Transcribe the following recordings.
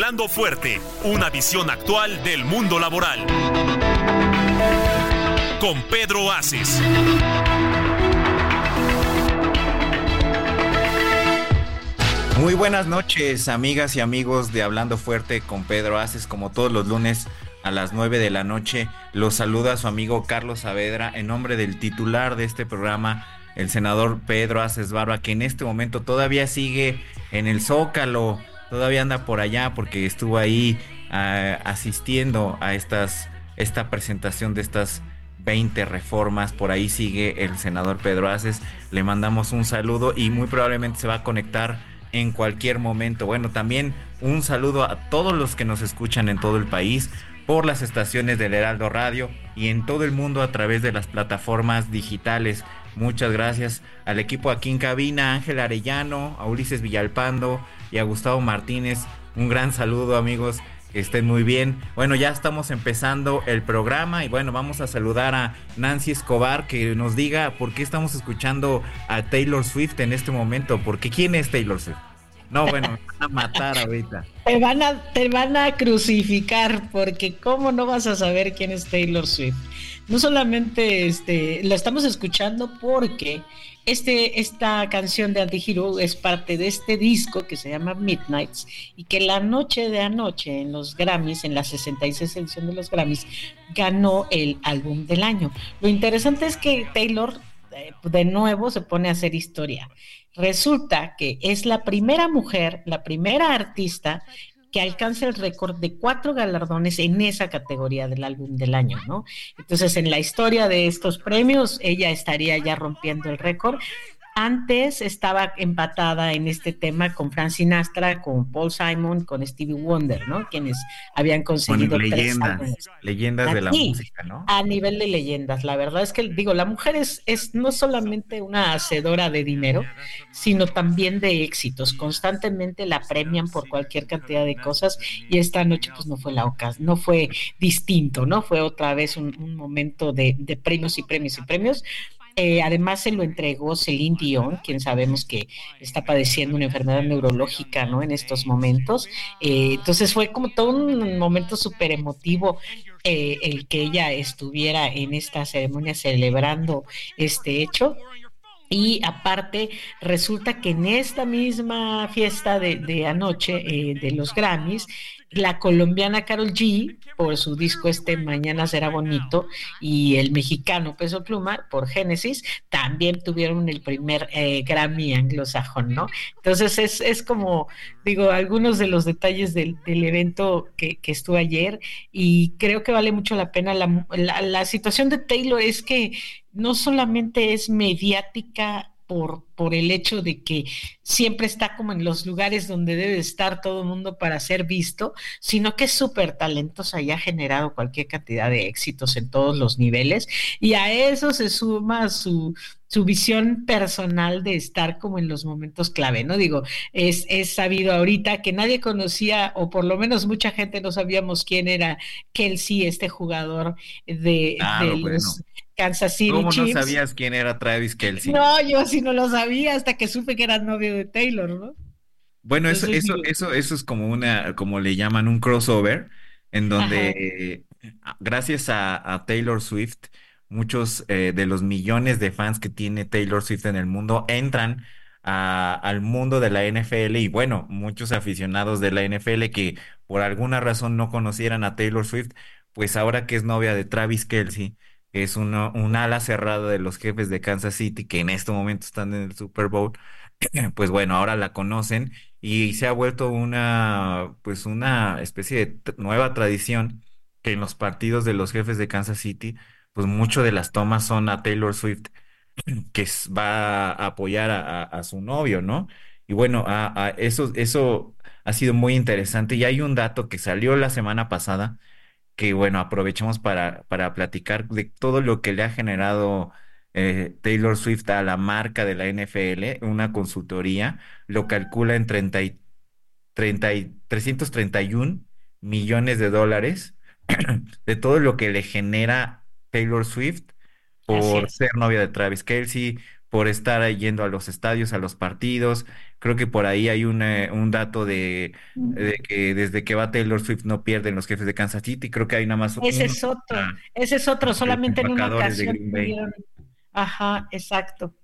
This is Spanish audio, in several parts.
Hablando fuerte, una visión actual del mundo laboral. Con Pedro Aces. Muy buenas noches, amigas y amigos de Hablando Fuerte con Pedro Aces, como todos los lunes a las 9 de la noche. Los saluda su amigo Carlos Saavedra en nombre del titular de este programa, el senador Pedro Aces Barba, que en este momento todavía sigue en el Zócalo, todavía anda por allá porque estuvo ahí ah, asistiendo a estas, esta presentación de estas 20 reformas. Por ahí sigue el senador Pedro Aces. Le mandamos un saludo y muy probablemente se va a conectar en cualquier momento. Bueno, también un saludo a todos los que nos escuchan en todo el país por las estaciones del Heraldo Radio y en todo el mundo a través de las plataformas digitales. Muchas gracias al equipo aquí en cabina, Ángel Arellano, a Ulises Villalpando y a Gustavo Martínez. Un gran saludo amigos, que estén muy bien. Bueno, ya estamos empezando el programa y bueno, vamos a saludar a Nancy Escobar que nos diga por qué estamos escuchando a Taylor Swift en este momento. Porque ¿quién es Taylor Swift? No, bueno, me van a matar ahorita. Te van a, te van a crucificar porque cómo no vas a saber quién es Taylor Swift. No solamente este, la estamos escuchando porque este, esta canción de Antihero es parte de este disco que se llama Midnights y que la noche de anoche en los Grammys, en la 66 edición de los Grammys, ganó el álbum del año. Lo interesante es que Taylor eh, de nuevo se pone a hacer historia. Resulta que es la primera mujer, la primera artista que alcanza el récord de cuatro galardones en esa categoría del álbum del año, ¿no? Entonces, en la historia de estos premios, ella estaría ya rompiendo el récord. Antes estaba empatada en este tema con Frank Sinatra, con Paul Simon, con Stevie Wonder, ¿no? Quienes habían conseguido leyendas, leyendas de la música, ¿no? A nivel de leyendas, la verdad es que digo, la mujer es, es no solamente una hacedora de dinero, sino también de éxitos. Constantemente la premian por cualquier cantidad de cosas y esta noche pues no fue la ocasión, no fue distinto, ¿no? Fue otra vez un, un momento de, de premios y premios y premios eh, además se lo entregó Celine Dion, quien sabemos que está padeciendo una enfermedad neurológica, ¿no? En estos momentos. Eh, entonces fue como todo un momento súper emotivo eh, el que ella estuviera en esta ceremonia celebrando este hecho. Y aparte, resulta que en esta misma fiesta de, de anoche de los Grammys, la colombiana Carol G por su disco este Mañana será bonito y el mexicano Peso Pluma por Génesis también tuvieron el primer eh, Grammy anglosajón, ¿no? Entonces es, es, como, digo, algunos de los detalles del, del evento que, que, estuvo ayer y creo que vale mucho la pena. La, la, la situación de Taylor es que no solamente es mediática por, por, el hecho de que siempre está como en los lugares donde debe estar todo el mundo para ser visto, sino que es súper talentosa y ha generado cualquier cantidad de éxitos en todos los niveles. Y a eso se suma su, su visión personal de estar como en los momentos clave, ¿no? Digo, es, es sabido ahorita que nadie conocía, o por lo menos mucha gente no sabíamos quién era Kelsey, este jugador de, claro, de bueno. Los Kansas City ¿Cómo Chiefs. no sabías quién era Travis Kelsey? No, yo sí no lo sabía hasta que supe que era novio de Taylor, ¿no? Bueno, eso, eso, eso, eso es como una, como le llaman un crossover, en donde a- gracias a, a Taylor Swift, muchos eh, de los millones de fans que tiene Taylor Swift en el mundo entran a- al mundo de la NFL y bueno, muchos aficionados de la NFL que por alguna razón no conocieran a Taylor Swift, pues ahora que es novia de Travis Kelsey, es uno, un ala cerrada de los jefes de Kansas City, que en este momento están en el Super Bowl, pues bueno, ahora la conocen y se ha vuelto una, pues una especie de nueva tradición que en los partidos de los jefes de Kansas City, pues mucho de las tomas son a Taylor Swift que va a apoyar a, su novio, ¿no? Y bueno, a, eso, eso ha sido muy interesante. Y hay un dato que salió la semana pasada que, bueno, aprovechamos para, para platicar de todo lo que le ha generado eh, Taylor Swift a la marca de la NFL, una consultoría, lo calcula en 30 y, 30 y 331 millones de dólares de todo lo que le genera Taylor Swift por ser novia de Travis Kelsey, por estar yendo a los estadios, a los partidos. Creo que por ahí hay un, eh, un dato de, que desde que va Taylor Swift no pierden los jefes de Kansas City. Creo que hay nada más. Ese es otro, ese es otro, solamente en una ocasión. Ajá, exacto.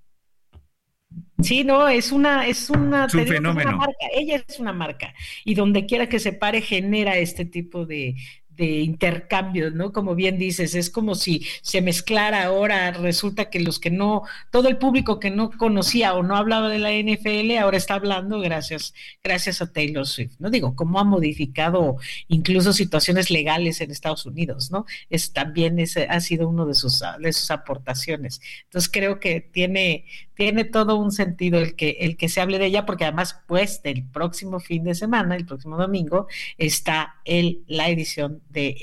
Sí, no, es una, es una, es un fenómeno. marca. Ella es una marca y donde quiera que se pare genera este tipo de, de intercambios, ¿no? Como bien dices, es como si se mezclara ahora, resulta que los que no, todo el público que no conocía o no hablaba de la NFL ahora está hablando gracias, gracias a Taylor Swift, ¿no? Digo, cómo ha modificado incluso situaciones legales en Estados Unidos, ¿no? Es también ese ha sido uno de sus, de sus aportaciones. Entonces creo que tiene, tiene todo un sentido el que, el que se hable de ella, porque además, pues, el próximo fin de semana, el próximo domingo, está el, la edición de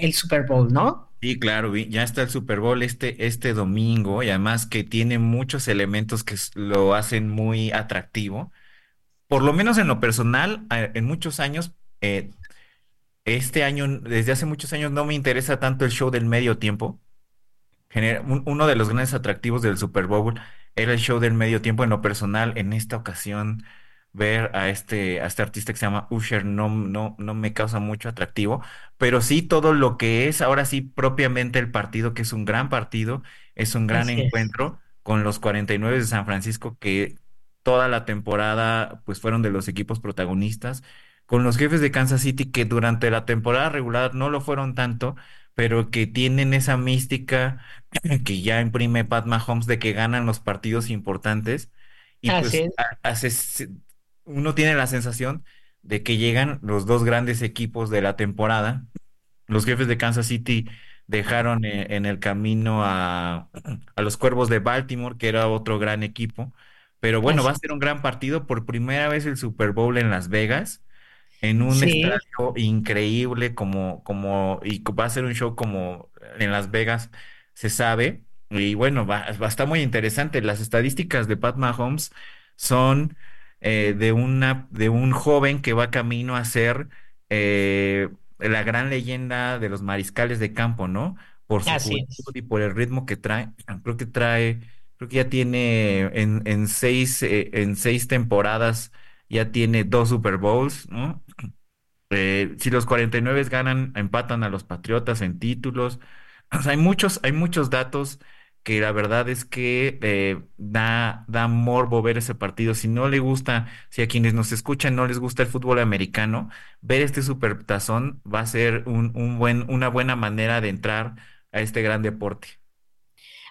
el, Super Bowl, ¿no? Sí, claro, ya está el Super Bowl este, este domingo y además que tiene muchos elementos que lo hacen muy atractivo. Por lo menos en lo personal, en muchos años, eh, este año, desde hace muchos años, no me interesa tanto el show del medio tiempo. Uno de los grandes atractivos del Super Bowl era el show del medio tiempo en lo personal. En esta ocasión, ver a este, a este artista que se llama Usher no, no, no me causa mucho atractivo, pero sí todo lo que es ahora sí propiamente el partido, que es un gran partido, es un gran encuentro con los 49 de San Francisco que toda la temporada pues fueron de los equipos protagonistas, con los jefes de Kansas City que durante la temporada regular no lo fueron tanto, pero que tienen esa mística que ya imprime Pat Mahomes de que ganan los partidos importantes. Y pues hace, uno tiene la sensación de que llegan los dos grandes equipos de la temporada. Los jefes de Kansas City dejaron eh, en el camino a, los Cuervos de Baltimore, que era otro gran equipo. Pero bueno, va a ser un gran partido. Por primera vez el Super Bowl en Las Vegas, en un estadio increíble, como, como, y va a ser un show como en Las Vegas, se sabe. Y bueno, va, va a estar muy interesante. Las estadísticas de Pat Mahomes son eh, de, una, de un joven que va camino a ser eh, la gran leyenda de los mariscales de campo, ¿no? Por su juventud y por el ritmo que trae. Creo que trae, creo que ya tiene en, en seis, eh, en seis temporadas, ya tiene dos Super Bowls, ¿no? si los 49 ganan, empatan a los Patriotas en títulos. hay muchos, hay muchos datos que la verdad es que eh, da, da morbo ver ese partido. Si no le gusta, si a quienes nos escuchan no les gusta el fútbol americano, ver este supertazón va a ser un buen, una buena manera de entrar a este gran deporte.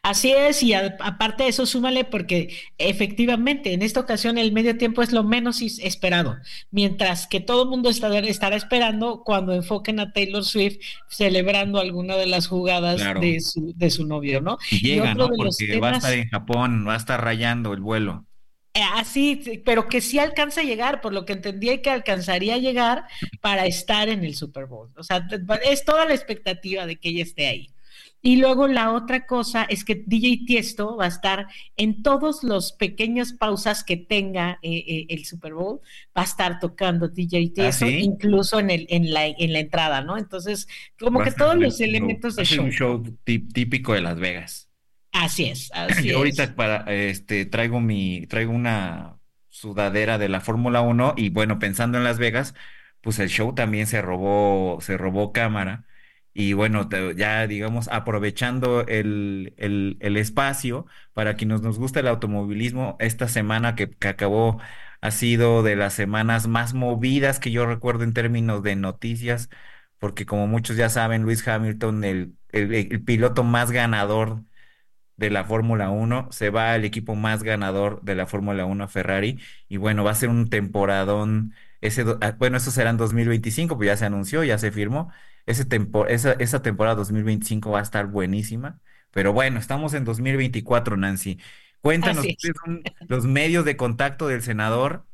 Así es, y aparte de eso, súmale porque efectivamente en esta ocasión el medio tiempo es lo menos esperado, mientras que todo el mundo estará esperando cuando enfoquen a Taylor Swift celebrando alguna de las jugadas de, su, de su novio, ¿no? Y llega, ¿no? Porque va a estar en Japón, va a estar rayando el vuelo. Así, eh, ah, pero que sí alcanza a llegar, por lo que entendí que alcanzaría a llegar para estar en el Super Bowl. O sea, es toda la expectativa de que ella esté ahí. Y luego la otra cosa es que DJ Tiesto va a estar en todos los pequeñas pausas que tenga eh, eh, el Super Bowl, va a estar tocando DJ ¿Ah, Tiesto, incluso en, el, en, la, en la entrada, ¿no? Entonces, como que todos los elementos de show. un show típico de Las Vegas. Así es, así Yo ahorita para este traigo mi traigo una sudadera de la Fórmula 1 y bueno, pensando en Las Vegas, pues el show también se robó se robó cámara y bueno, ya digamos, aprovechando el, el, espacio para quienes nos gusta el automovilismo, esta semana que, acabó ha sido de las semanas más movidas que yo recuerdo en términos de noticias, porque como muchos ya saben, Luis Hamilton, el, el, piloto más ganador de la Fórmula 1, se va al equipo más ganador de la Fórmula 1, Ferrari, y bueno, va a ser un temporadón, ese, ah, bueno, eso será en 2025, pues ya se anunció, ya se firmó, ese esa, esa temporada 2025 va a estar buenísima. Pero bueno, estamos en 2024, Nancy. Cuéntanos, ¿cuáles son los medios de contacto del senador?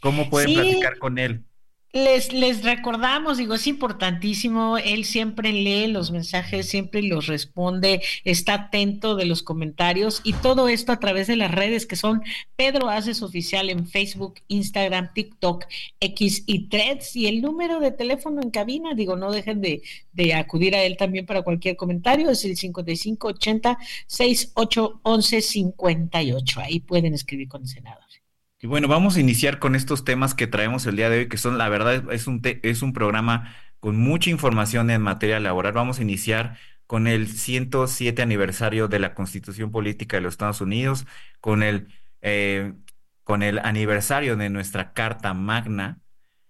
¿Cómo pueden platicar con él? Les, les recordamos, digo, es importantísimo, él siempre lee los mensajes, siempre los responde, está atento de los comentarios y todo esto a través de las redes que son Pedro Haces Oficial en Facebook, Instagram, TikTok, X y Threads y el número de teléfono en cabina, digo, no dejen de, de acudir a él también para cualquier comentario, es el 5580 6811 58, ahí pueden escribir con el Senado. Y bueno, vamos a iniciar con estos temas que traemos el día de hoy, que son, la verdad, es un, es un programa con mucha información en materia laboral. Vamos a iniciar con el 107 aniversario de la Constitución Política de los Estados Unidos, con el, eh, con el aniversario de nuestra Carta Magna.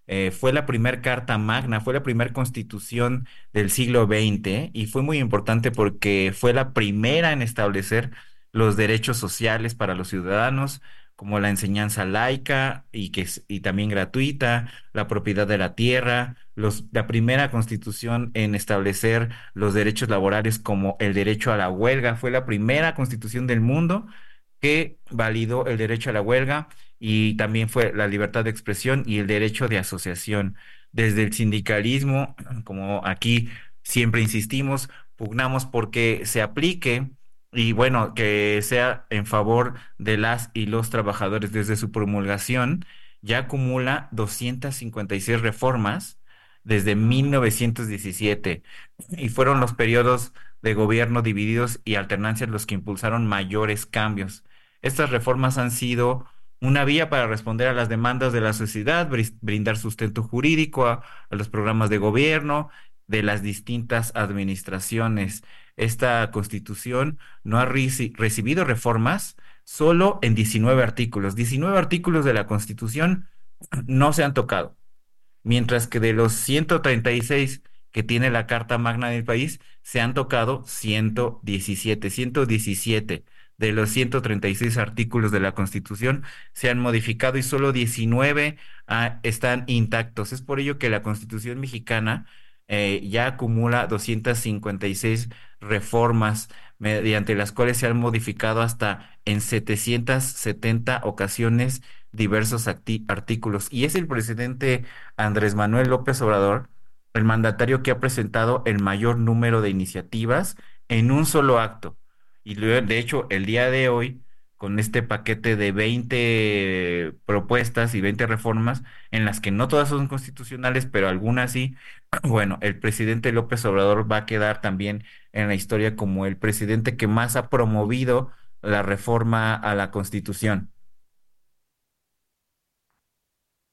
Eh, fue la primera Carta Magna, fue la primera constitución del siglo XX y fue muy importante porque fue la primera en establecer los derechos sociales para los ciudadanos, como la enseñanza laica y, que, y también gratuita, la propiedad de la tierra, los, la primera constitución en establecer los derechos laborales como el derecho a la huelga. Fue la primera constitución del mundo que validó el derecho a la huelga y también fue la libertad de expresión y el derecho de asociación. Desde el sindicalismo, como aquí siempre insistimos, pugnamos porque se aplique y bueno, que sea en favor de las y los trabajadores desde su promulgación, ya acumula 256 reformas desde 1917 y fueron los periodos de gobierno divididos y alternancias los que impulsaron mayores cambios. Estas reformas han sido una vía para responder a las demandas de la sociedad, brindar sustento jurídico a, a los programas de gobierno de las distintas administraciones esta constitución no ha recibido reformas solo en 19 artículos. 19 artículos de la constitución no se han tocado, mientras que de los 136 que tiene la Carta Magna del país, se han tocado 117, 117 de los 136 artículos de la Constitución se han modificado y solo 19 ah, están intactos. Es por ello que la Constitución mexicana eh, ya acumula 256 reformas mediante las cuales se han modificado hasta en 770 ocasiones diversos artículos. Y es el presidente Andrés Manuel López Obrador el mandatario que ha presentado el mayor número de iniciativas en un solo acto. Y de hecho, el día de hoy, con este paquete de 20 propuestas y 20 reformas, en las que no todas son constitucionales, pero algunas sí, bueno, el presidente López Obrador va a quedar también en la historia como el presidente que más ha promovido la reforma a la Constitución.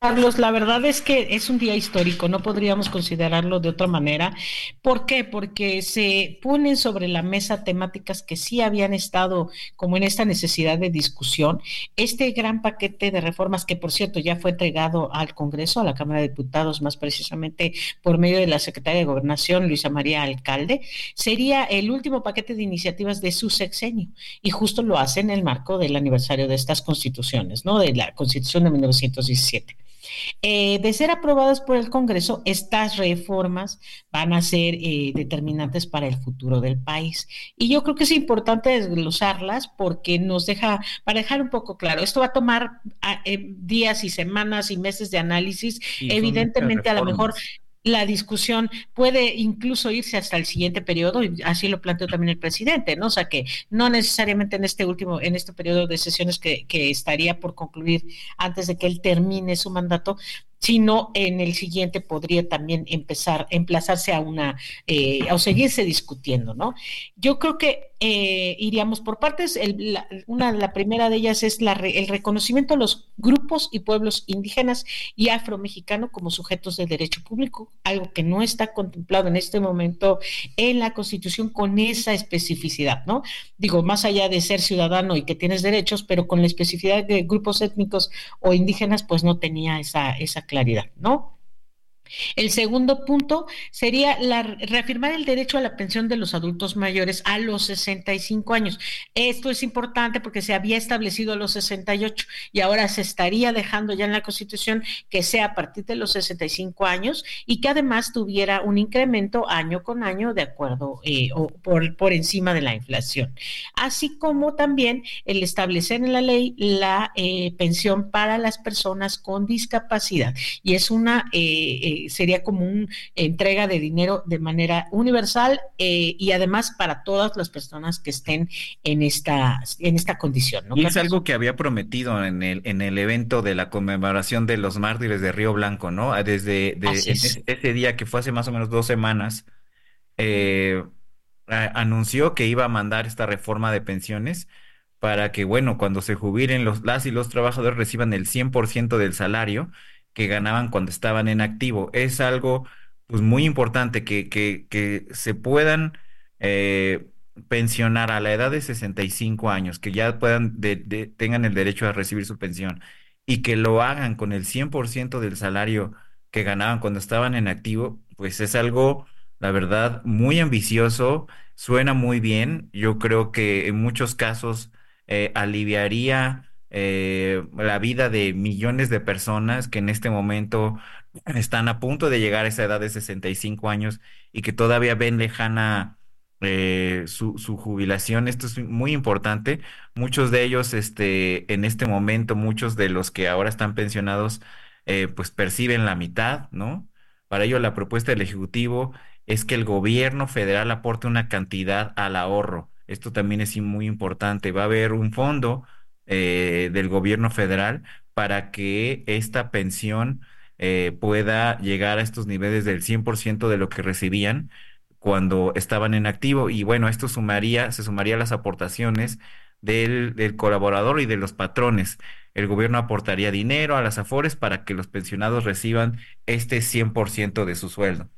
Carlos, la verdad es que es un día histórico, no podríamos considerarlo de otra manera. ¿Por qué? Porque se ponen sobre la mesa temáticas que sí habían estado como en esta necesidad de discusión. Este gran paquete de reformas que, por cierto, ya fue entregado al Congreso, a la Cámara de Diputados, más precisamente por medio de la Secretaria de Gobernación, Luisa María Alcalde, sería el último paquete de iniciativas de su sexenio. Y justo lo hace en el marco del aniversario de estas constituciones, ¿no? De la Constitución de 1917. Eh, de ser aprobadas por el Congreso, estas reformas van a ser eh, determinantes para el futuro del país. Y yo creo que es importante desglosarlas porque nos deja, para dejar un poco claro, esto va a tomar ah, eh, días y semanas y meses de análisis. Evidentemente, a lo mejor la discusión puede incluso irse hasta el siguiente periodo, y así lo planteó también el presidente, ¿no? O sea que no necesariamente en este último, en este periodo de sesiones que, que estaría por concluir antes de que él termine su mandato, sino en el siguiente podría también empezar, emplazarse a una, eh, o seguirse discutiendo, ¿no? Yo creo que eh, iríamos por partes. la, una, la primera de ellas es la, el reconocimiento a los grupos y pueblos indígenas y afromexicanos como sujetos de derecho público, algo que no está contemplado en este momento en la Constitución con esa especificidad, ¿no? Digo, más allá de ser ciudadano y que tienes derechos, pero con la especificidad de grupos étnicos o indígenas, pues no tenía esa, esa claridad, ¿no? El segundo punto sería la, reafirmar el derecho a la pensión de los adultos mayores a los 65 años. Esto es importante porque se había establecido a los 68 y ahora se estaría dejando ya en la Constitución que sea a partir de los 65 años y que además tuviera un incremento año con año de acuerdo eh, o por, por encima de la inflación. Así como también el establecer en la ley la eh, pensión para las personas con discapacidad. Y es una... Eh, sería como una entrega de dinero de manera universal eh, y además para todas las personas que estén en esta, en esta condición. Y es algo que había prometido en el, en el evento de la conmemoración de los mártires de Río Blanco, ¿no? Desde ese, día que fue hace más o menos dos semanas, eh, anunció que iba a mandar esta reforma de pensiones para que, bueno, cuando se jubilen los, las y los trabajadores reciban el 100% del salario que ganaban cuando estaban en activo. Es algo pues, muy importante que, que, que se puedan eh, pensionar a la edad de 65 años, que ya puedan tengan el derecho a recibir su pensión y que lo hagan con el 100% del salario que ganaban cuando estaban en activo, pues es algo, la verdad, muy ambicioso, suena muy bien. Yo creo que en muchos casos eh, aliviaría eh, la vida de millones de personas que en este momento están a punto de llegar a esa edad de 65 años y que todavía ven lejana eh, su, jubilación. Esto es muy importante. Muchos de ellos, este, en este momento, muchos de los que ahora están pensionados, eh, pues perciben la mitad, ¿no? Para ello, la propuesta del Ejecutivo es que el gobierno federal aporte una cantidad al ahorro. Esto también es muy importante. Va a haber un fondo eh, del gobierno federal para que esta pensión eh, pueda llegar a estos niveles del 100% de lo que recibían cuando estaban en activo. Y bueno, esto sumaría, se sumaría a las aportaciones del, del colaborador y de los patrones. El gobierno aportaría dinero a las AFORES para que los pensionados reciban este 100% de su sueldo.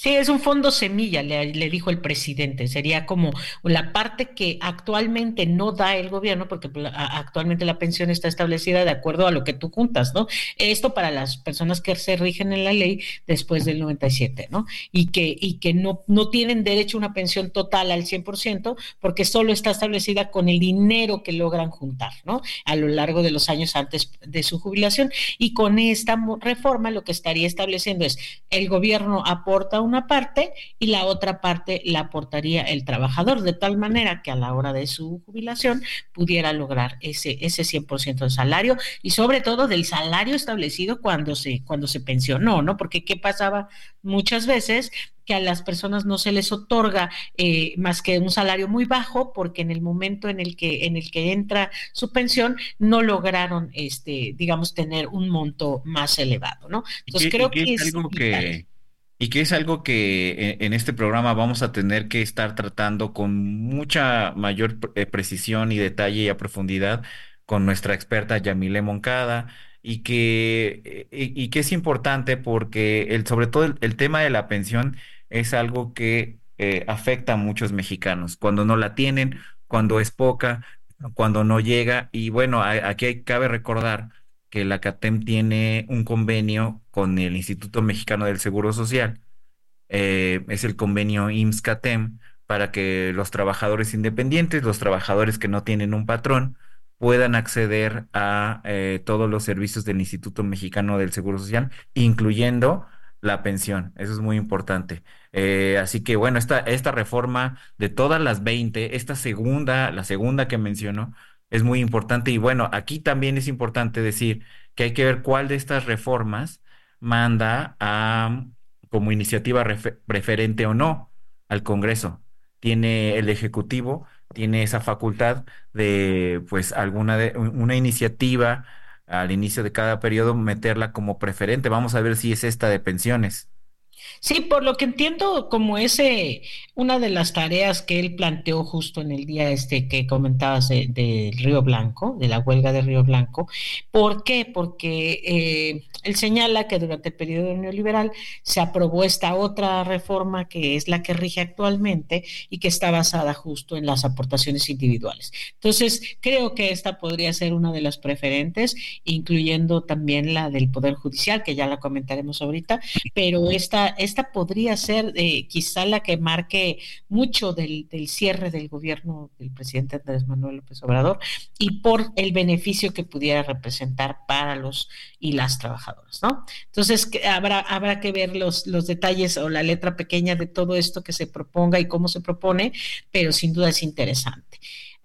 Sí, es un fondo semilla, le, dijo el presidente. Sería como la parte que actualmente no da el gobierno, porque pues, actualmente la pensión está establecida de acuerdo a lo que tú juntas, ¿no? Esto para las personas que se rigen en la ley después del 97, ¿no? Y que, y que no, no tienen derecho a una pensión total al 100%, porque solo está establecida con el dinero que logran juntar, ¿no? A lo largo de los años antes de su jubilación. Y con esta reforma lo que estaría estableciendo es el gobierno aporta una parte y la otra parte la aportaría el trabajador, de tal manera que a la hora de su jubilación pudiera lograr ese, ese 100% de salario y sobre todo del salario establecido cuando se, cuando se pensionó, ¿no? Porque ¿qué pasaba muchas veces? que a las personas no se les otorga eh, más que un salario muy bajo porque en el momento en el que en el que entra su pensión no lograron este digamos tener un monto más elevado no entonces creo que es algo que y que es algo que eh, en este programa vamos a tener que estar tratando con mucha mayor eh, precisión y detalle y a profundidad con nuestra experta Yamile Moncada y que, eh, y, que es importante porque el, sobre todo el, tema de la pensión es algo que afecta a muchos mexicanos cuando no la tienen, cuando es poca, cuando no llega y bueno, aquí cabe recordar que la CATEM tiene un convenio con el Instituto Mexicano del Seguro Social. Eh, es el convenio IMSS-CATEM para que los trabajadores independientes, los trabajadores que no tienen un patrón, puedan acceder a eh, todos los servicios del Instituto Mexicano del Seguro Social, incluyendo la pensión. Eso es muy importante. Eh, así que bueno, esta, esta reforma de todas las 20, esta segunda, la segunda que mencionó, es muy importante. Y bueno, aquí también es importante decir que hay que ver cuál de estas reformas manda a, como iniciativa preferente o no al Congreso. Tiene el Ejecutivo, tiene esa facultad de, pues, alguna de, una iniciativa al inicio de cada periodo meterla como preferente. Vamos a ver si es esta de pensiones. Sí, por lo que entiendo, como ese, una de las tareas que él planteó justo en el día este que comentabas de, Río Blanco, de la huelga de Río Blanco. ¿Por qué? Porque eh, él señala que durante el periodo neoliberal se aprobó esta otra reforma que es la que rige actualmente y que está basada justo en las aportaciones individuales. Entonces, creo que esta podría ser una de las preferentes, incluyendo también la del Poder Judicial, que ya la comentaremos ahorita, pero esta esta podría ser eh, quizá la que marque mucho del, cierre del gobierno del presidente Andrés Manuel López Obrador y por el beneficio que pudiera representar para los y las trabajadoras, ¿no? Entonces habrá, habrá que ver los, los detalles o la letra pequeña de todo esto que se proponga y cómo se propone, pero sin duda es interesante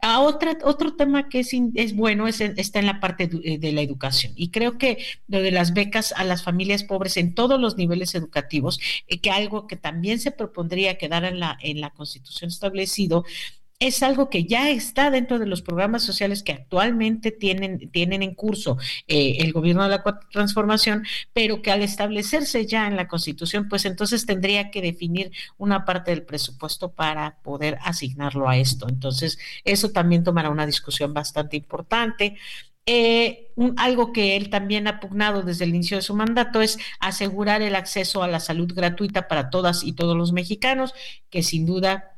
otra, otro tema que es, es bueno es, está en la parte eh, de, la educación. Y creo que lo de las becas a las familias pobres en todos los niveles educativos, eh, que algo que también se propondría quedar en la, en la Constitución establecido, es algo que ya está dentro de los programas sociales que actualmente tienen, tienen en curso eh, el gobierno de la transformación, pero que al establecerse ya en la Constitución, pues entonces tendría que definir una parte del presupuesto para poder asignarlo a esto. Entonces, eso también tomará una discusión bastante importante. Eh, algo que él también ha pugnado desde el inicio de su mandato es asegurar el acceso a la salud gratuita para todas y todos los mexicanos, que sin duda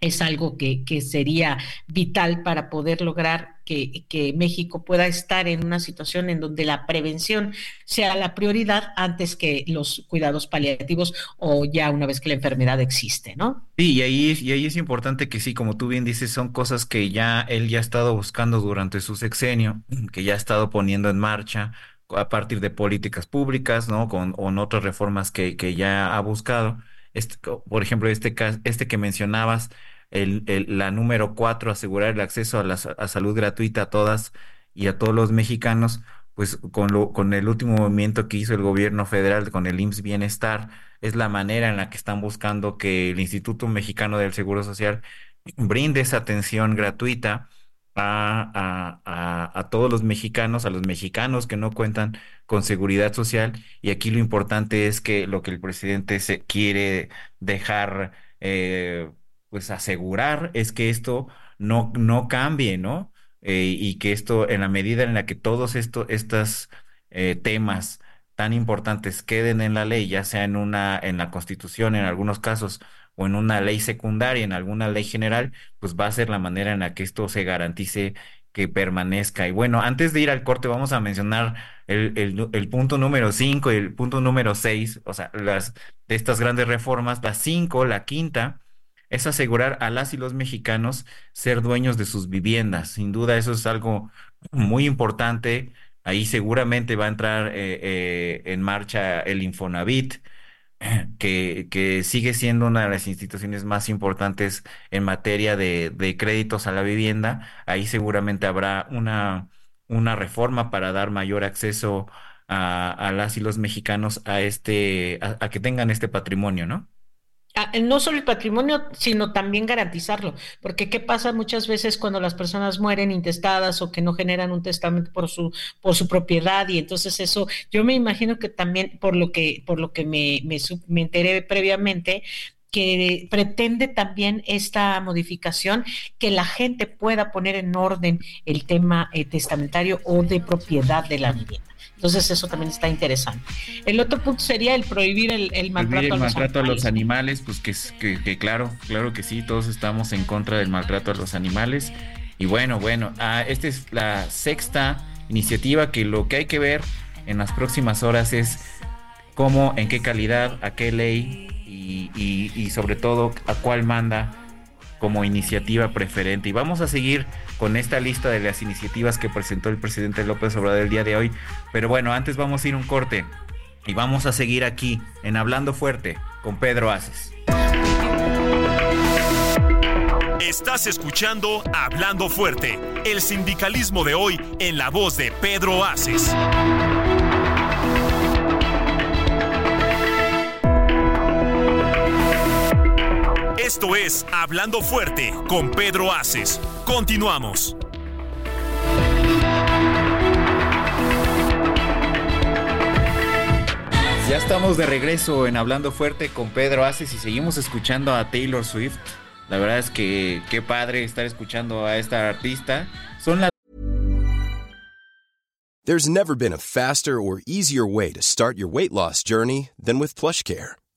es algo que, sería vital para poder lograr que, México pueda estar en una situación en donde la prevención sea la prioridad antes que los cuidados paliativos o ya una vez que la enfermedad existe, ¿no? Sí, y ahí, y ahí es importante que sí, como tú bien dices, son cosas que ya él ya ha estado buscando durante su sexenio, que ya ha estado poniendo en marcha a partir de políticas públicas, ¿no? Con, con otras reformas que, que ya ha buscado este, por ejemplo, este, este que mencionabas, el, la número cuatro, asegurar el acceso a la salud gratuita a todas y a todos los mexicanos, pues con, lo, con el último movimiento que hizo el gobierno federal con el IMSS Bienestar, es la manera en la que están buscando que el Instituto Mexicano del Seguro Social brinde esa atención gratuita a, todos los mexicanos, a los mexicanos que no cuentan con seguridad social. Y aquí lo importante es que lo que el presidente se quiere dejar, eh, pues asegurar es que esto no, no cambie, ¿no? Eh, y que esto, en la medida en la que todos estos eh, temas tan importantes queden en la ley, ya sea en una, en la Constitución, en algunos casos, o en una ley secundaria, en alguna ley general, pues va a ser la manera en la que esto se garantice que permanezca. Y bueno, antes de ir al corte, vamos a mencionar el, punto número 5 y el punto número 6, o sea, las de estas grandes reformas, la 5, la quinta, es asegurar a las y los mexicanos ser dueños de sus viviendas. Sin duda, eso es algo muy importante. Ahí seguramente va a entrar eh, eh, en marcha el Infonavit, que, que, sigue siendo una de las instituciones más importantes en materia de, créditos a la vivienda. Ahí seguramente habrá una, reforma para dar mayor acceso a, a las y los mexicanos a este, a que tengan este patrimonio, ¿no? No solo el patrimonio, sino también garantizarlo, porque qué pasa muchas veces cuando las personas mueren intestadas o que no generan un testamento por su por su propiedad y entonces eso yo me imagino que también por lo que por lo que me, me, enteré previamente que pretende también esta modificación que la gente pueda poner en orden el tema eh, testamentario o de propiedad de la vivienda. Entonces eso también está interesante. El otro punto sería el prohibir el, maltrato, a, los animales, pues que, que, claro, claro que sí, todos estamos en contra del maltrato a los animales. Y bueno, bueno, ah, esta es la sexta iniciativa que lo que hay que ver en las próximas horas es cómo, en qué calidad, a qué ley y, sobre todo a cuál manda como iniciativa preferente. Y vamos a seguir con esta lista de las iniciativas que presentó el presidente López Obrador el día de hoy. Pero bueno, antes vamos a ir un corte y vamos a seguir aquí en Hablando Fuerte con Pedro Aces. Estás escuchando Hablando Fuerte, el sindicalismo de hoy en la voz de Pedro Aces. Esto es Hablando Fuerte con Pedro Aces. Continuamos. Ya estamos de regreso en Hablando Fuerte con Pedro Aces y seguimos escuchando a Taylor Swift. La verdad es que qué padre estar escuchando a esta artista. Son las There's never been a faster or easier way to start your weight loss journey than with PlushCare.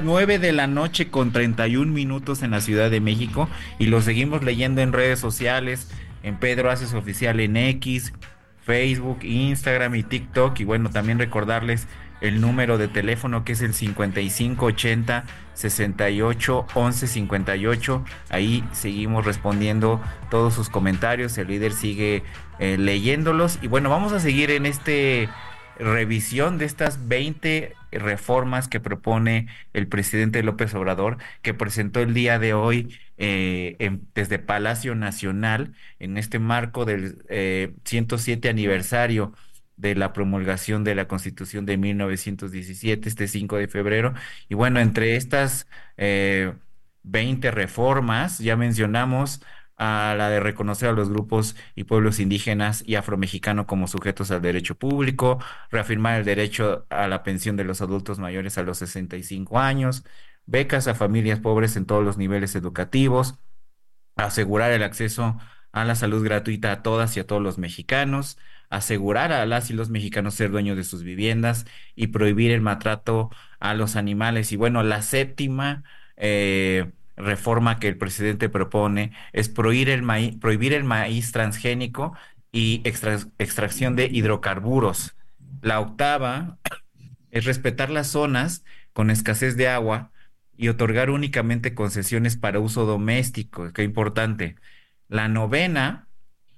9 de la noche con 31 minutos en la Ciudad de México y lo seguimos leyendo en redes sociales, en Pedro Haces Oficial en X, Facebook, Instagram y TikTok. Y bueno, también recordarles el número de teléfono que es el 5580 68 11 58. Ahí seguimos respondiendo todos sus comentarios. El líder sigue eh, leyéndolos. Y bueno, vamos a seguir en este revisión de estas 20 reformas que propone el presidente López Obrador, que presentó el día de hoy eh, desde Palacio Nacional en este marco del 107 eh, aniversario de la promulgación de la Constitución de 1917, este 5 de febrero. Y bueno, entre estas eh, 20 reformas, ya mencionamos a la de reconocer a los grupos y pueblos indígenas y afromexicanos como sujetos al derecho público, reafirmar el derecho a la pensión de los adultos mayores a los 65 años, becas a familias pobres en todos los niveles educativos, asegurar el acceso a la salud gratuita a todas y a todos los mexicanos, asegurar a las y los mexicanos ser dueños de sus viviendas y prohibir el maltrato a los animales. Y bueno, la séptima eh, reforma que el presidente propone es prohibir el maíz, prohibir el maíz transgénico y extracción de hidrocarburos. La octava es respetar las zonas con escasez de agua y otorgar únicamente concesiones para uso doméstico, qué importante. La novena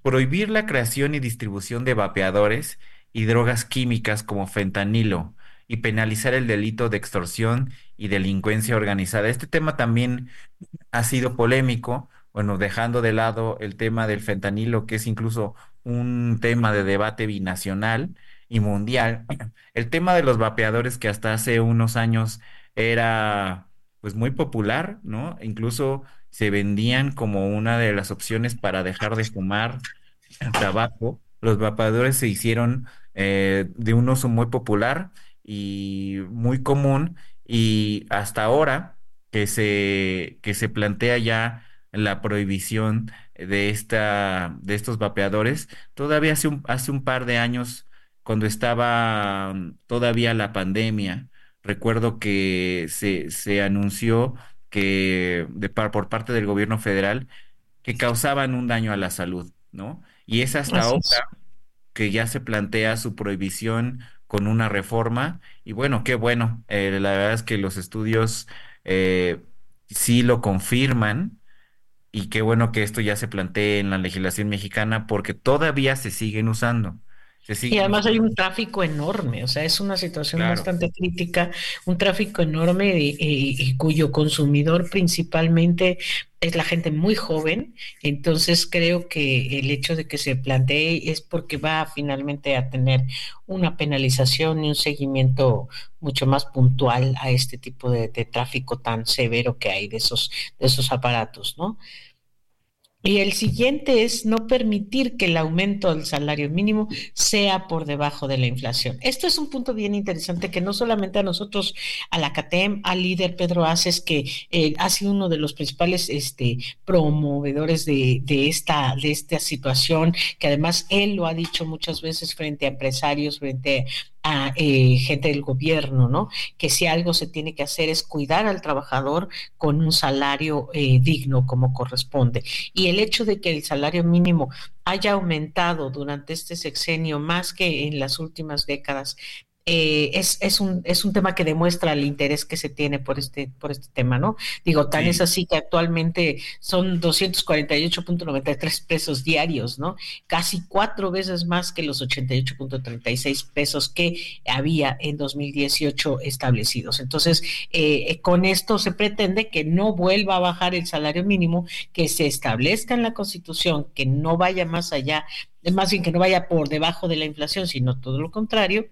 prohibir la creación y distribución de vapeadores y drogas químicas como fentanilo y penalizar el delito de extorsión y delincuencia organizada. Este tema también ha sido polémico, bueno, dejando de lado el tema del fentanilo, que es incluso un tema de debate binacional y mundial. El tema de los vapeadores que hasta hace unos años era pues muy popular, ¿no? Incluso se vendían como una de las opciones para dejar de fumar tabaco. Los vapeadores se hicieron eh, de un uso muy popular y muy común y hasta ahora que se, que se plantea ya la prohibición de, esta, de estos vapeadores, todavía hace un, hace un par de años, cuando estaba todavía la pandemia, recuerdo que se, se anunció que de, por parte del gobierno federal que causaban un daño a la salud, ¿no? Y es hasta ahora que ya se plantea su prohibición con una reforma y bueno, qué bueno, eh, la verdad es que los estudios eh, sí lo confirman y qué bueno que esto ya se plantee en la legislación mexicana porque todavía se siguen usando. Y además hay un tráfico enorme, o sea, es una situación bastante crítica, un tráfico enorme y, cuyo consumidor principalmente es la gente muy joven, entonces creo que el hecho de que se plantee es porque va finalmente a tener una penalización y un seguimiento mucho más puntual a este tipo de, de tráfico tan severo que hay de esos, de esos aparatos, ¿no? Y el siguiente es no permitir que el aumento del salario mínimo sea por debajo de la inflación. Esto es un punto bien interesante que no solamente a nosotros, a la CATEM, al líder Pedro Aces, que eh, ha sido uno de los principales este, promovedores de, esta, de esta situación, que además él lo ha dicho muchas veces frente a empresarios, frente a eh, gente del gobierno, ¿no? Que si algo se tiene que hacer es cuidar al trabajador con un salario eh, digno como corresponde. Y el hecho de que el salario mínimo haya aumentado durante este sexenio más que en las últimas décadas eh, es, es, un, es un tema que demuestra el interés que se tiene por este, por este tema, ¿no? Digo, tan es así que actualmente son 248.93 pesos diarios, ¿no? Casi cuatro veces más que los 88.36 pesos que había en 2018 establecidos. Entonces, eh, con esto se pretende que no vuelva a bajar el salario mínimo, que se establezca en la Constitución, que no vaya más allá, más bien que no vaya por debajo de la inflación, sino todo lo contrario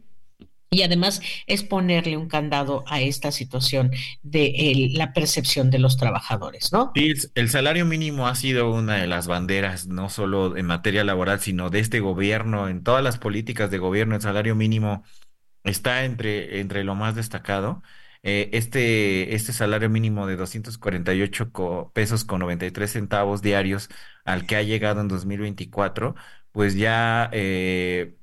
y además es ponerle un candado a esta situación de la percepción de los trabajadores, ¿no? El salario mínimo ha sido una de las banderas, no solo en materia laboral, sino de este gobierno, en todas las políticas de gobierno, el salario mínimo está entre, entre lo más destacado. Eh, este, este salario mínimo de 248 pesos con 93 centavos diarios al que ha llegado en 2024, pues ya... Eh,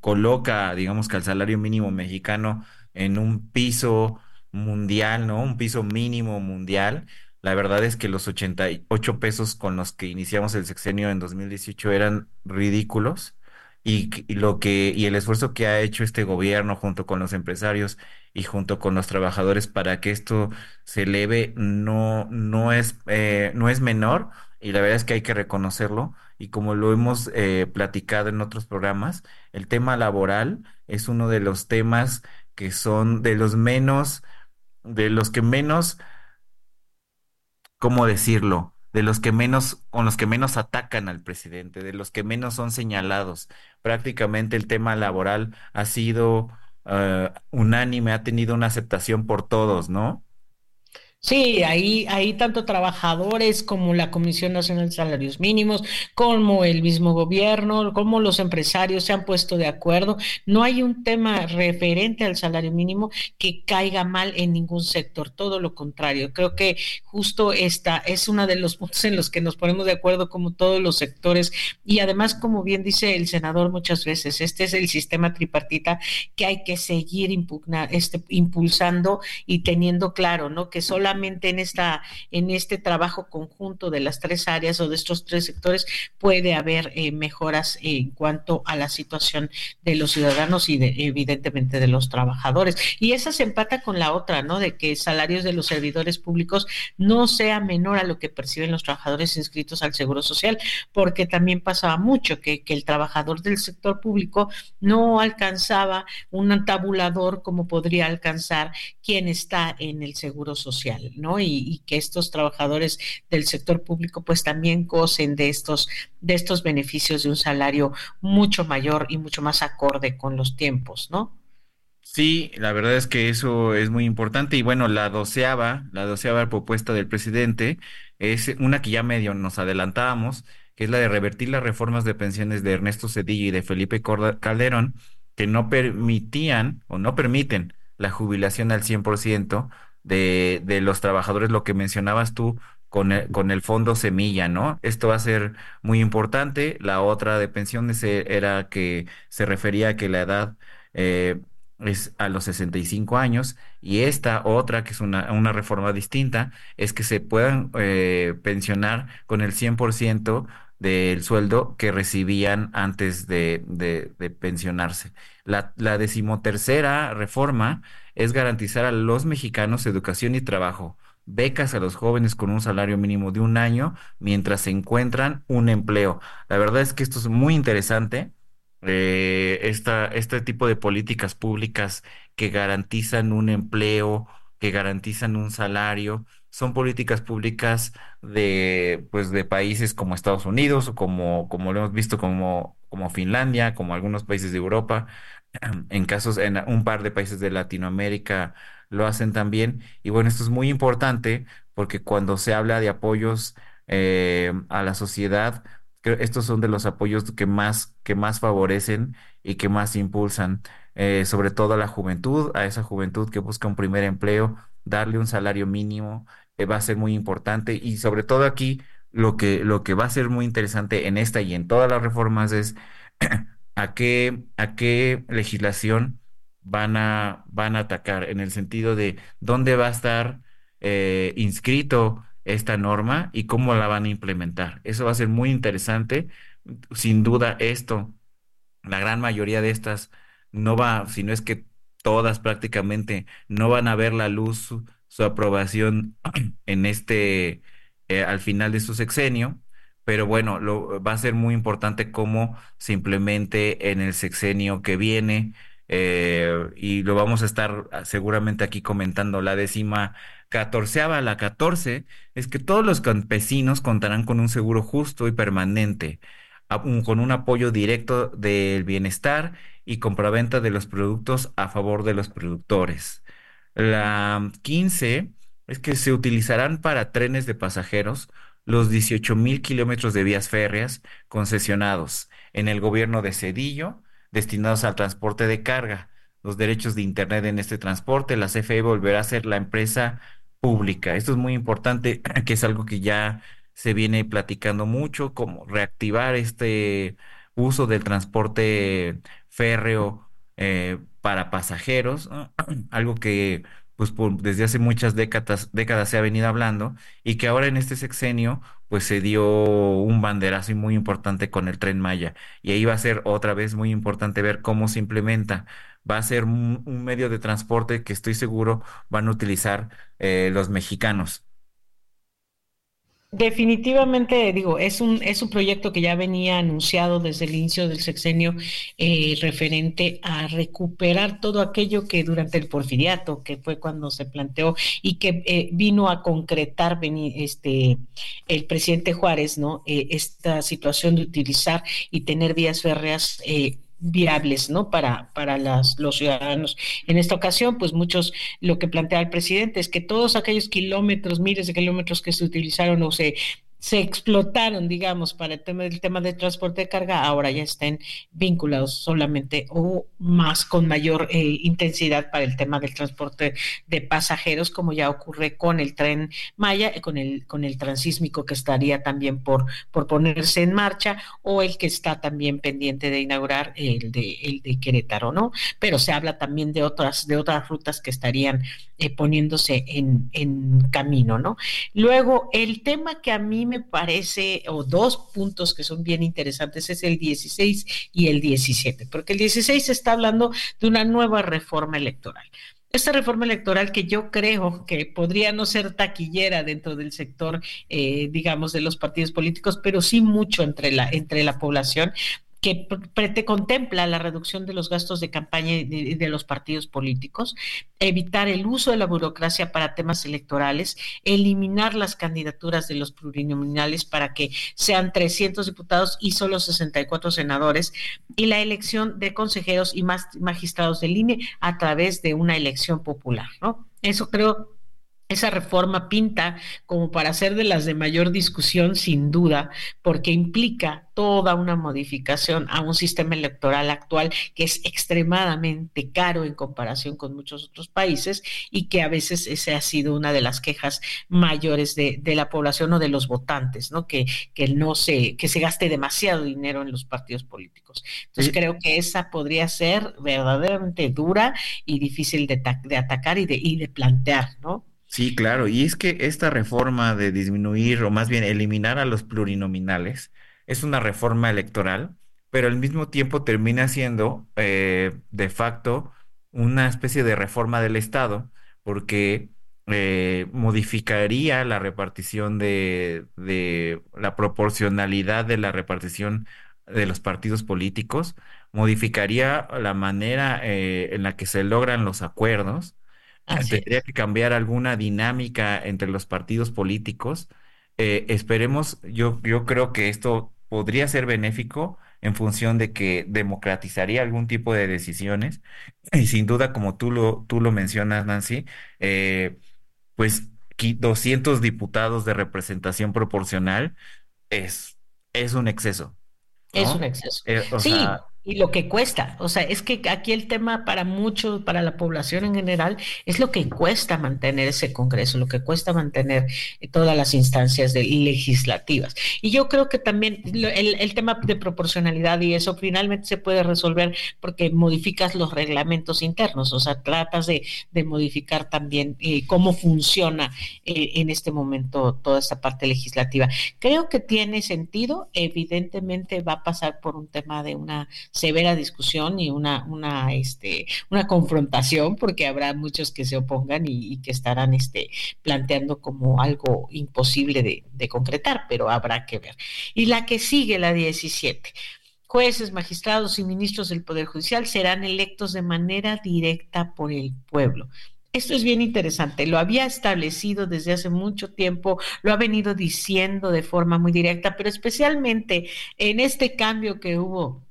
coloca, digamos que al salario mínimo mexicano en un piso mundial, ¿no? Un piso mínimo mundial. La verdad es que los 88 pesos con los que iniciamos el sexenio en 2018 eran ridículos y, lo que y el esfuerzo que ha hecho este gobierno junto con los empresarios y junto con los trabajadores para que esto se eleve no no es eh, no es menor y la verdad es que hay que reconocerlo y como lo hemos eh, platicado en otros programas, el tema laboral es uno de los temas que son de los menos, de los que menos, ¿cómo decirlo? De los que menos, con los que menos atacan al presidente, de los que menos son señalados. Prácticamente el tema laboral ha sido uh, unánime, ha tenido una aceptación por todos, ¿no? Sí, ahí, ahí tanto trabajadores como la Comisión Nacional de Salarios Mínimos, como el mismo gobierno, como los empresarios se han puesto de acuerdo. No hay un tema referente al salario mínimo que caiga mal en ningún sector, todo lo contrario. Creo que justo esta es uno de los puntos en los que nos ponemos de acuerdo como todos los sectores y además, como bien dice el senador muchas veces, este es el sistema tripartita que hay que seguir impugnar, este, impulsando y teniendo claro, ¿no? Que solo en esta, en este trabajo conjunto de las tres áreas o de estos tres sectores puede haber eh, mejoras en cuanto a la situación de los ciudadanos y evidentemente de los trabajadores. Y esa se empata con la otra, ¿no? De que salarios de los servidores públicos no sea menor a lo que perciben los trabajadores inscritos al Seguro Social, porque también pasaba mucho que, que el trabajador del sector público no alcanzaba un tabulador como podría alcanzar quien está en el Seguro Social. ¿No? Y, que estos trabajadores del sector público pues también gocen de estos, de estos beneficios de un salario mucho mayor y mucho más acorde con los tiempos, ¿no? Sí, la verdad es que eso es muy importante y bueno, la doceava, la doceava propuesta del presidente es una que ya medio nos adelantábamos, que es la de revertir las reformas de pensiones de Ernesto Cedillo y de Felipe Calderón, que no permitían o no permiten la jubilación al 100% de, de los trabajadores, lo que mencionabas tú con el, con el fondo semilla, ¿no? Esto va a ser muy importante. La otra de pensiones e, era que se refería a que la edad eh, es a los 65 años y esta otra, que es una, una reforma distinta, es que se puedan eh, pensionar con el 100% del sueldo que recibían antes de, pensionarse. La, decimotercera reforma es garantizar a los mexicanos educación y trabajo, becas a los jóvenes con un salario mínimo de un año mientras se encuentran un empleo. La verdad es que esto es muy interesante. Eh, este tipo de políticas públicas que garantizan un empleo, que garantizan un salario, son políticas públicas de, pues, de países como Estados Unidos o como, como lo hemos visto como, como Finlandia, como algunos países de Europa, en casos, en un par de países de Latinoamérica lo hacen también. Y bueno, esto es muy importante porque cuando se habla de apoyos eh, a la sociedad, estos son de los apoyos que más, que más favorecen y que más impulsan, eh, sobre todo a la juventud, a esa juventud que busca un primer empleo, darle un salario mínimo eh, va a ser muy importante y sobre todo aquí lo que, lo que va a ser muy interesante en esta y en todas las reformas es a qué, a qué legislación van a, van a atacar, en el sentido de dónde va a estar eh, inscrito esta norma y cómo la van a implementar. Eso va a ser muy interesante. Sin duda, esto, la gran mayoría de estas, no va, si no es que todas prácticamente no van a ver la luz su, aprobación en este, eh, al final de su sexenio pero bueno, lo, va a ser muy importante cómo se implemente en el sexenio que viene eh, y lo vamos a estar ah, seguramente aquí comentando. La décima catorceava, la catorce, es que todos los campesinos contarán con un seguro justo y permanente, con un apoyo directo del bienestar y compraventa de los productos a favor de los productores. La quince es que se utilizarán para trenes de pasajeros los 18 mil kilómetros de vías férreas concesionados en el gobierno de Cedillo, destinados al transporte de carga. Los derechos de Internet en este transporte, la CFE volverá a ser la empresa pública. Esto es muy importante, que es algo que ya se viene platicando mucho, como reactivar este uso del transporte férreo eh, para pasajeros, algo que pues desde hace muchas décadas, décadas se ha venido hablando y que ahora en este sexenio pues se dio un banderazo muy importante con el tren Maya y ahí va a ser otra vez muy importante ver cómo se implementa. Va a ser un, medio de transporte que estoy seguro van a utilizar eh, los mexicanos. Definitivamente, digo, es un, es un proyecto que ya venía anunciado desde el inicio del sexenio eh, referente a recuperar todo aquello que durante el porfiriato, que fue cuando se planteó y que eh, vino a concretar este, el presidente Juárez, ¿no? Eh, esta situación de utilizar y tener vías férreas viables, ¿no? Para, para las, los ciudadanos. En esta ocasión, pues muchos, lo que plantea el presidente es que todos aquellos kilómetros, miles de kilómetros que se utilizaron o se se explotaron, digamos, para el tema del tema de transporte de carga, ahora ya estén vinculados solamente o más con mayor eh, intensidad para el tema del transporte de pasajeros, como ya ocurre con el tren Maya, con el con el transísmico que estaría también por por ponerse en marcha o el que está también pendiente de inaugurar el de el de Querétaro, ¿no? Pero se habla también de otras de otras rutas que estarían eh, poniéndose en en camino, ¿no? Luego el tema que a mí me parece, o dos puntos que son bien interesantes, es el 16 y el 17, porque el 16 está hablando de una nueva reforma electoral. Esta reforma electoral que yo creo que podría no ser taquillera dentro del sector, eh, digamos, de los partidos políticos, pero sí mucho entre la, entre la población, que prete contempla la reducción de los gastos de campaña de, de, los partidos políticos, evitar el uso de la burocracia para temas electorales, eliminar las candidaturas de los plurinominales para que sean 300 diputados y solo 64 senadores, y la elección de consejeros y más magistrados del INE a través de una elección popular, ¿no? Eso creo esa reforma pinta como para ser de las de mayor discusión, sin duda, porque implica toda una modificación a un sistema electoral actual que es extremadamente caro en comparación con muchos otros países y que a veces esa ha sido una de las quejas mayores de, de la población o de los votantes, ¿no? Que, que no se, que se gaste demasiado dinero en los partidos políticos. Entonces creo que esa podría ser verdaderamente dura y difícil de, de atacar y de, y de plantear, ¿no? Sí, claro, y es que esta reforma de disminuir o más bien eliminar a los plurinominales es una reforma electoral, pero al mismo tiempo termina siendo eh, de facto una especie de reforma del Estado, porque eh, modificaría la repartición de, de la proporcionalidad de la repartición de los partidos políticos, modificaría la manera eh, en la que se logran los acuerdos Tendría que cambiar alguna dinámica entre los partidos políticos. Eh, esperemos, yo, yo creo que esto podría ser benéfico en función de que democratizaría algún tipo de decisiones. Y sin duda, como tú lo, tú lo mencionas, Nancy, eh, pues 200 diputados de representación proporcional es, es un exceso. Es un exceso. Eh, sí, y lo que cuesta, o sea, es que aquí el tema para muchos, para la población en general, es lo que cuesta mantener ese Congreso, lo que cuesta mantener todas las instancias legislativas. Y yo creo que también el, tema de proporcionalidad y eso finalmente se puede resolver porque modificas los reglamentos internos, o sea, tratas de, modificar también eh, cómo funciona eh, en este momento toda esta parte legislativa. Creo que tiene sentido, evidentemente va a pasar por un tema de una severa discusión y una, una, este, una confrontación, porque habrá muchos que se opongan y, que estarán este, planteando como algo imposible de, concretar, pero habrá que ver. Y la que sigue, la 17 jueces, magistrados y ministros del Poder Judicial serán electos de manera directa por el pueblo. Esto es bien interesante. Lo había establecido desde hace mucho tiempo, lo ha venido diciendo de forma muy directa, pero especialmente en este cambio que hubo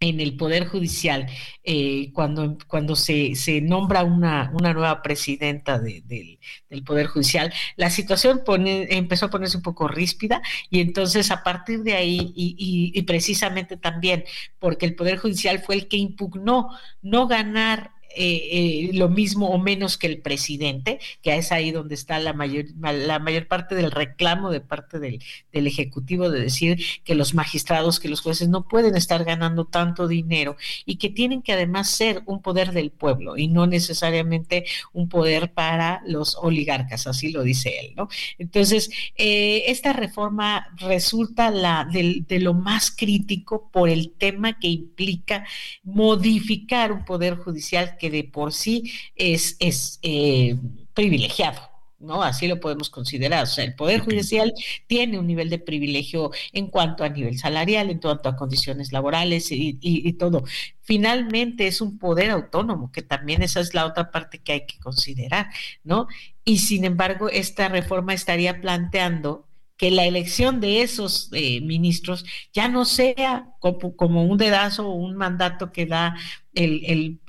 en el Poder Judicial, eh, cuando, cuando se, se nombra una, una, nueva presidenta del Poder Judicial, la situación pone, empezó a ponerse un poco ríspida y entonces a partir de ahí, y, y precisamente también porque el Poder Judicial fue el que impugnó no ganar eh, eh, lo mismo o menos que el presidente, que es ahí donde está la mayor, la mayor parte del reclamo de parte del, del, Ejecutivo de decir que los magistrados, que los jueces no pueden estar ganando tanto dinero y que tienen que además ser un poder del pueblo y no necesariamente un poder para los oligarcas, así lo dice él, ¿no? Entonces, eh, esta reforma resulta la de, de lo más crítico por el tema que implica modificar un poder judicial que de por sí es, es eh, privilegiado. ¿no? Así lo podemos considerar. O sea, el Poder Judicial tiene un nivel de privilegio en cuanto a nivel salarial, en cuanto a condiciones laborales y, y, todo. Finalmente es un poder autónomo, que también esa es la otra parte que hay que considerar, ¿no? Y sin embargo, esta reforma estaría planteando que la elección de esos eh, ministros ya no sea como, un dedazo o un mandato que da el,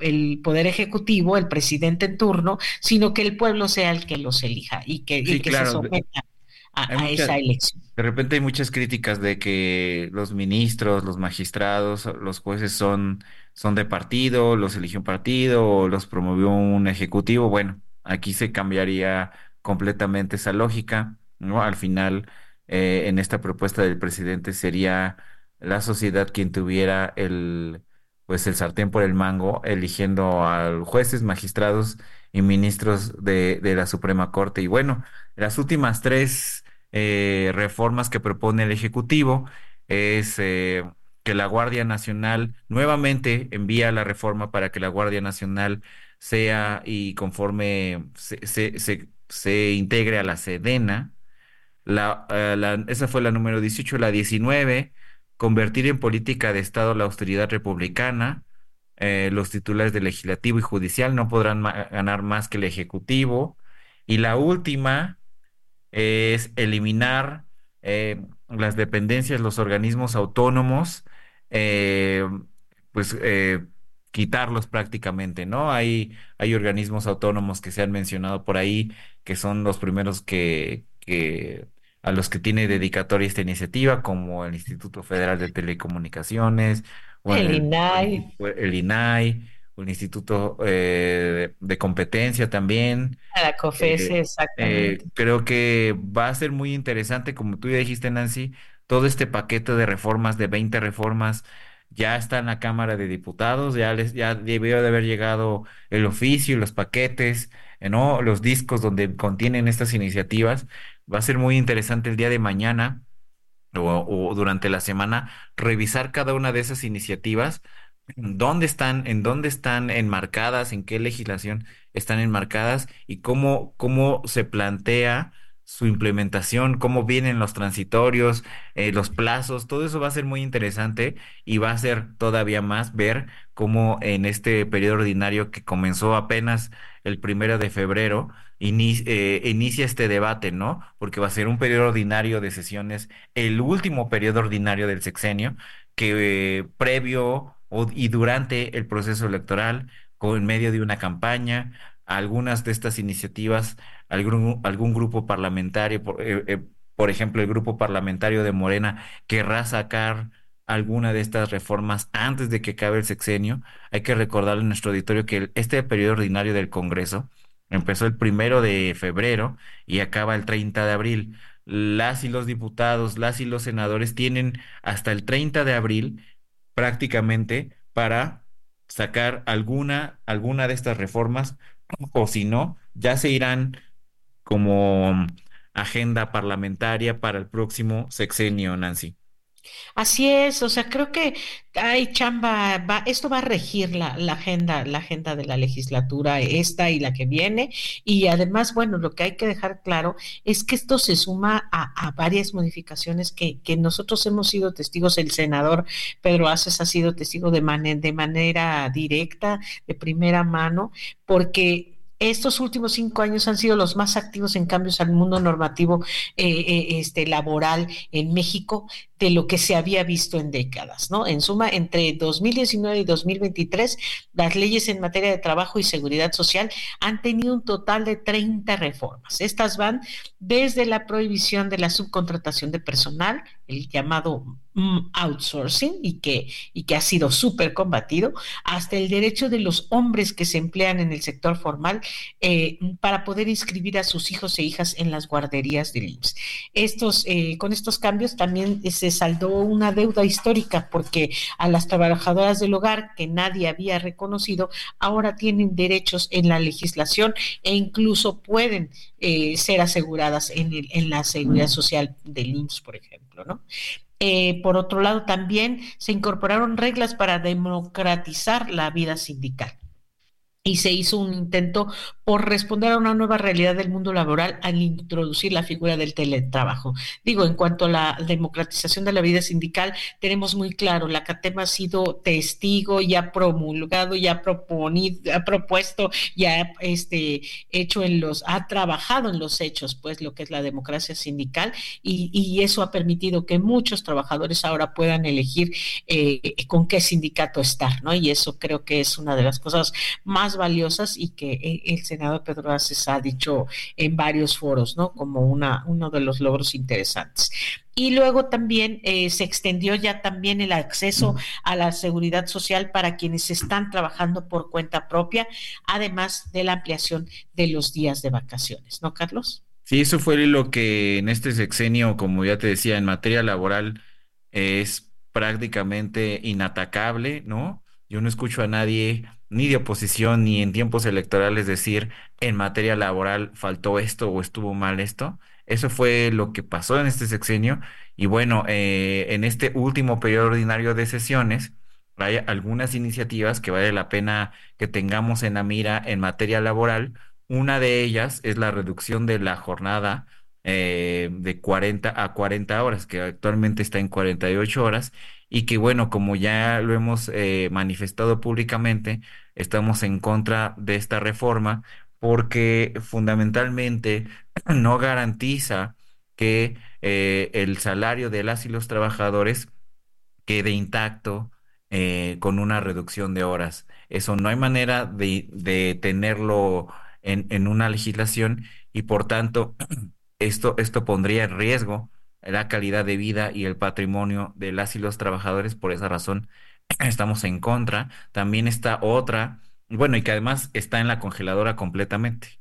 Poder Ejecutivo, el presidente en turno, sino que el pueblo sea el que los elija y que, se someta a, esa elección. De repente hay muchas críticas de que los ministros, los magistrados, los jueces son, son de partido, los eligió un partido o los promovió un ejecutivo. Bueno, aquí se cambiaría completamente esa lógica ¿no? Al final, eh, en esta propuesta del presidente sería la sociedad quien tuviera el, pues el sartén por el mango, eligiendo a jueces, magistrados y ministros de, de la Suprema Corte. Y bueno, las últimas tres eh, reformas que propone el Ejecutivo es eh, que la Guardia Nacional nuevamente envía la reforma para que la Guardia Nacional sea y conforme se, se, se, se integre a la Sedena, eh, la, esa fue la número 18. La 19, convertir en política de Estado la austeridad republicana. Eh, los titulares del legislativo y judicial no podrán ganar más que el ejecutivo. Y la última es eliminar eh, las dependencias, los organismos autónomos, pues quitarlos prácticamente, ¿no? Hay, hay organismos autónomos que se han mencionado por ahí, que son los primeros que, que a los que tiene dedicatoria esta iniciativa, como el Instituto Federal de Telecomunicaciones, o el, INAI, el, INAI, el Instituto eh, de, Competencia también. la COFESE, eh, exactamente. Eh, creo que va a ser muy interesante, como tú ya dijiste, Nancy, todo este paquete de reformas, de 20 reformas, ya está en la Cámara de Diputados, ya les, ya debió de haber llegado el oficio, los paquetes, ¿no? Los discos donde contienen estas iniciativas Va a ser muy interesante el día de mañana o, durante la semana revisar cada una de esas iniciativas, dónde están, en dónde están enmarcadas, en qué legislación están enmarcadas y cómo, cómo se plantea su implementación, cómo vienen los transitorios, eh, los plazos, todo eso va a ser muy interesante y va a ser todavía más ver cómo en este periodo ordinario que comenzó apenas el primero de febrero, eh, inicia este debate, ¿no? Porque va a ser un periodo ordinario de sesiones, el último periodo ordinario del sexenio, que eh, previo y durante el proceso electoral, con, en medio de una campaña, algunas de estas iniciativas, algún, algún grupo parlamentario, por, eh, por ejemplo, el grupo parlamentario de Morena, querrá sacar alguna de estas reformas antes de que acabe el sexenio. Hay que recordarle a nuestro auditorio que este periodo ordinario del Congreso empezó el primero de febrero y acaba el 30 de abril. Las y los diputados, las y los senadores tienen hasta el 30 de abril prácticamente para sacar alguna, alguna de estas reformas o si no, ya se irán como agenda parlamentaria para el próximo sexenio, Nancy. Así es, o sea, creo que hay chamba, va, esto va a regir la, agenda, la agenda de la legislatura, esta y la que viene, y además, bueno, lo que hay que dejar claro es que esto se suma a, varias modificaciones que, nosotros hemos sido testigos, el senador Pedro Aces ha sido testigo de, de manera directa, de primera mano, porque estos últimos cinco años han sido los más activos en cambios al mundo normativo eh, eh, este, laboral en México de lo que se había visto en décadas, ¿no? En suma, entre 2019 y 2023, las leyes en materia de trabajo y seguridad social han tenido un total de 30 reformas. Estas van desde la prohibición de la subcontratación de personal, el llamado mm, outsourcing y que, y que ha sido súper combatido, hasta el derecho de los hombres que se emplean en el sector formal eh, para poder inscribir a sus hijos e hijas en las guarderías del IMSS. Estos, eh, con estos cambios también se saldó una deuda histórica porque a las trabajadoras del hogar que nadie había reconocido ahora tienen derechos en la legislación e incluso pueden eh, ser aseguradas en, en la seguridad social del IMSS, por ejemplo, ¿no? Eh, por otro lado, también se incorporaron reglas para democratizar la vida sindical y se hizo un intento por responder a una nueva realidad del mundo laboral al introducir la figura del teletrabajo. Digo, en cuanto a la democratización de la vida sindical, tenemos muy claro, la CATEM ha sido testigo y ha promulgado y ha proponido, ha propuesto y ha este, hecho en los, ha trabajado en los hechos, pues lo que es la democracia sindical y, y eso ha permitido que muchos trabajadores ahora puedan elegir eh, con qué sindicato estar, ¿no? Y eso creo que es una de las cosas más valiosas y que eh, el senador Pedro Aces ha dicho en varios foros, ¿no? Como una, uno de los logros interesantes. Y luego también eh, se extendió ya también el acceso a la seguridad social para quienes están trabajando por cuenta propia, además de la ampliación de los días de vacaciones, ¿no, Carlos? Sí, eso fue lo que en este sexenio, como ya te decía, en materia laboral es prácticamente inatacable, ¿no? Yo no escucho a nadie ni de oposición ni en tiempos electorales decir en materia laboral faltó esto o estuvo mal esto. Eso fue lo que pasó en este sexenio. Y bueno, eh, en este último periodo ordinario de sesiones, hay algunas iniciativas que vale la pena que tengamos en la mira en materia laboral. Una de ellas es la reducción de la jornada eh, de 40 a 40 horas, que actualmente está en 48 horas, y que bueno, como ya lo hemos eh, manifestado públicamente, estamos en contra de esta reforma porque fundamentalmente no garantiza que eh, el salario de las y los trabajadores quede intacto con una reducción de horas. Eso no hay manera de, tenerlo en, en, una legislación y por tanto esto, esto pondría en riesgo la calidad de vida y el patrimonio de las y los trabajadores. Por esa razón estamos en contra. También está otra, bueno, y que además está en la congeladora completamente.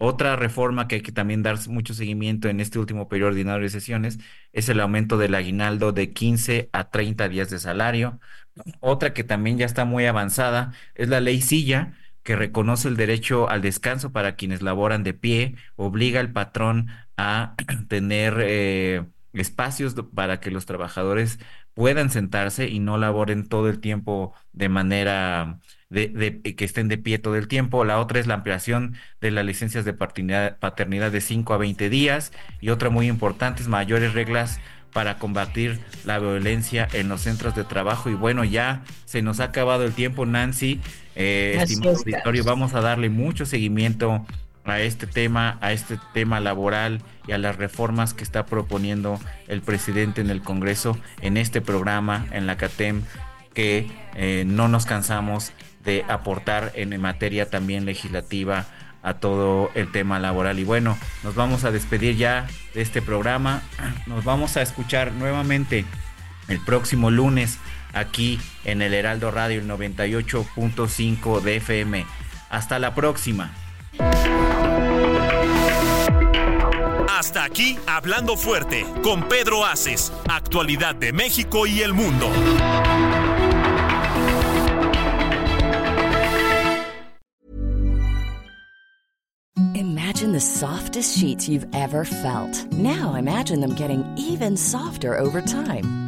Otra reforma que hay que también dar mucho seguimiento en este último periodo ordinario de sesiones es el aumento del aguinaldo de 15 a 30 días de salario. Otra que también ya está muy avanzada es la ley Silla, que reconoce el derecho al descanso para quienes laboran de pie, obliga al patrón a tener eh, espacios para que los trabajadores puedan sentarse y no laboren todo el tiempo de manera de, que estén de pie todo el tiempo. La otra es la ampliación de las licencias de paternidad, paternidad de 5 a 20 días. Y otra muy importante es mayores reglas para combatir la violencia en los centros de trabajo. Y bueno, ya se nos ha acabado el tiempo, Nancy. Eh, estimado auditorio, vamos a darle mucho seguimiento a este tema, a este tema laboral y a las reformas que está proponiendo el presidente en el Congreso en este programa, en la CATEM, que eh, no nos cansamos de aportar en materia también legislativa a todo el tema laboral. Y bueno, nos vamos a despedir ya de este programa. Nos vamos a escuchar nuevamente el próximo lunes aquí en el Heraldo Radio, el 98.5 de FM. Hasta la próxima. Hasta aquí, Hablando Fuerte, con Pedro Aces, actualidad de México y el mundo. Imagine the softest sheets you've ever felt. Now imagine them getting even softer over time.